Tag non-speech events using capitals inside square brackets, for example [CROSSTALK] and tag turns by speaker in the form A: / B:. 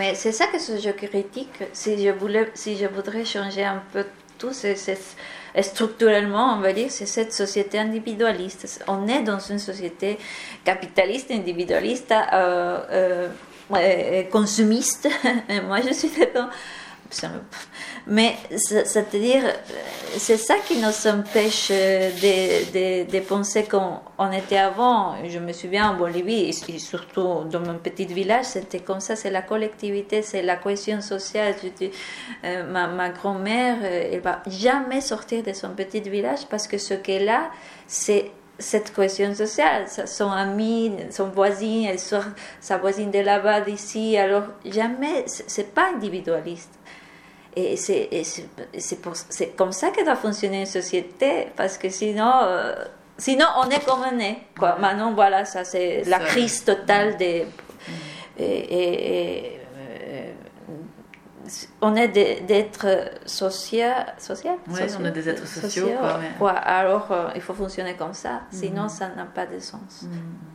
A: Mais c'est ça que je critique. Si je, voulais, si je voudrais changer un peu tout, c'est structurellement, on va dire, c'est cette société individualiste. On est dans une société capitaliste, individualiste, euh, euh, consumiste. [LAUGHS] Moi, je suis dedans. Mais c'est-à-dire, c'est ça qui nous empêche de, de, penser qu'on était avant. Je me souviens en Bolivie, et surtout dans mon petit village, c'était comme ça, c'est la collectivité, c'est la cohésion sociale. Euh, ma, ma grand-mère, euh, elle va jamais sortir de son petit village parce que ce qu'elle a, c'est cette cohésion sociale, son ami, son voisin, elle sort sa voisine de là-bas, d'ici, alors jamais, c'est pas individualiste. Et c'est comme ça que doit fonctionner une société, parce que sinon, euh, sinon on est comme on est. Quoi. Maintenant, voilà, ça c'est la crise totale des. Et, euh, on est d'êtres sociaux. Social,
B: oui, on est des êtres sociaux.
A: quoi, alors, euh, il faut fonctionner comme ça, sinon mm. ça n'a pas de sens. Mm.